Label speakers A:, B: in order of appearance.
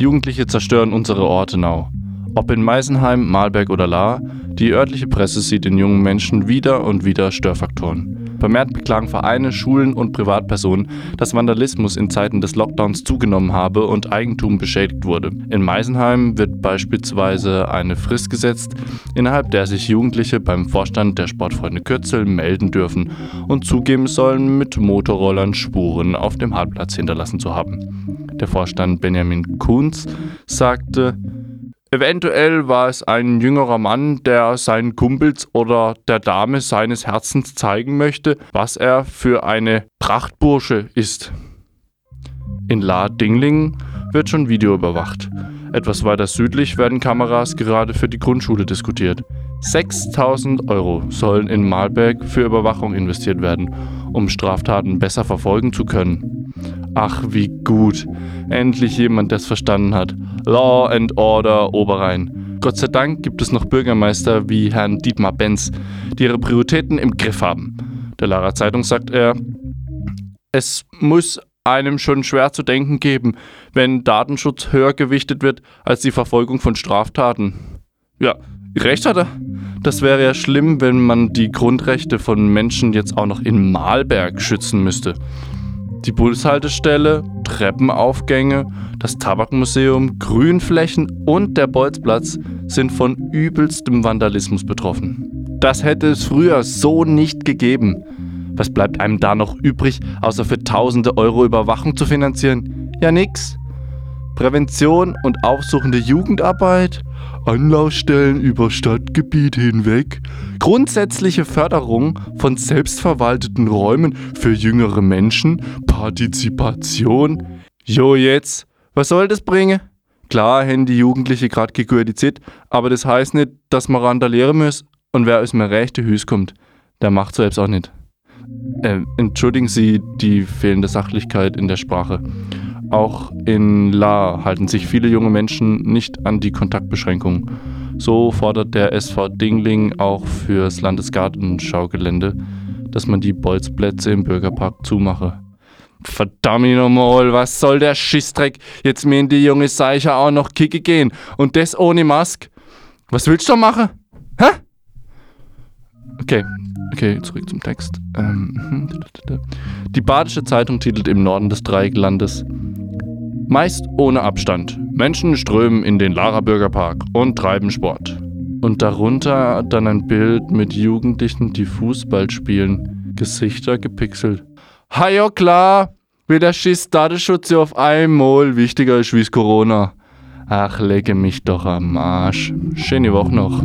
A: Jugendliche zerstören unsere Ortenau. Ob in Meisenheim, Malberg oder Lahr, die örtliche Presse sieht in jungen Menschen wieder und wieder Störfaktoren. Vermehrt beklagen Vereine, Schulen und Privatpersonen, dass Vandalismus in Zeiten des Lockdowns zugenommen habe und Eigentum beschädigt wurde. In Meisenheim wird beispielsweise eine Frist gesetzt, innerhalb der sich Jugendliche beim Vorstand der Sportfreunde Kürzel melden dürfen und zugeben sollen, mit Motorrollern Spuren auf dem Hartplatz hinterlassen zu haben. Der Vorstand Benjamin Kunz sagte, Eventuell war es ein jüngerer Mann, der seinen Kumpels oder der Dame seines Herzens zeigen möchte, was er für eine Prachtbursche ist. In La Dingling wird schon Video überwacht. Etwas weiter südlich werden Kameras gerade für die Grundschule diskutiert. 6000 Euro sollen in Malberg für Überwachung investiert werden, um Straftaten besser verfolgen zu können. Ach, wie gut. Endlich jemand, der es verstanden hat. Law and Order Oberrhein. Gott sei Dank gibt es noch Bürgermeister wie Herrn Dietmar Benz, die ihre Prioritäten im Griff haben. Der Lara Zeitung sagt er, es muss einem schon schwer zu denken geben, wenn Datenschutz höher gewichtet wird als die Verfolgung von Straftaten. Ja, recht hat er. Das wäre ja schlimm, wenn man die Grundrechte von Menschen jetzt auch noch in Malberg schützen müsste. Die Bushaltestelle, Treppenaufgänge, das Tabakmuseum, Grünflächen und der Bolzplatz sind von übelstem Vandalismus betroffen. Das hätte es früher so nicht gegeben. Was bleibt einem da noch übrig, außer für tausende Euro Überwachung zu finanzieren? Ja, nix. Prävention und aufsuchende Jugendarbeit, Anlaufstellen über Stadtgebiet hinweg, grundsätzliche Förderung von selbstverwalteten Räumen für jüngere Menschen, Partizipation. Jo, jetzt, was soll das bringen? Klar haben die Jugendliche gerade gegürtet, aber das heißt nicht, dass man randalieren muss und wer aus mir rechte Hüs kommt, der macht so selbst auch nicht. Äh, entschuldigen Sie die fehlende Sachlichkeit in der Sprache. Auch in La halten sich viele junge Menschen nicht an die Kontaktbeschränkungen. So fordert der SV Dingling auch fürs Landesgartenschaugelände, dass man die Bolzplätze im Bürgerpark zumache. Verdammt nochmal, was soll der Schissdreck? Jetzt mir in die junge Seiche auch noch kicke gehen. Und das ohne Mask. Was willst du machen? Hä? Okay, okay, zurück zum Text. Ähm, die Badische Zeitung titelt im Norden des Dreiecklandes Meist ohne Abstand. Menschen strömen in den Lara Bürgerpark und treiben Sport. Und darunter dann ein Bild mit Jugendlichen, die Fußball spielen. Gesichter gepixelt. Ha ja klar, wie der Schiss Datenschutz ja auf einmal wichtiger ist wie Corona. Ach, lege mich doch am Arsch. Schöne Woche noch.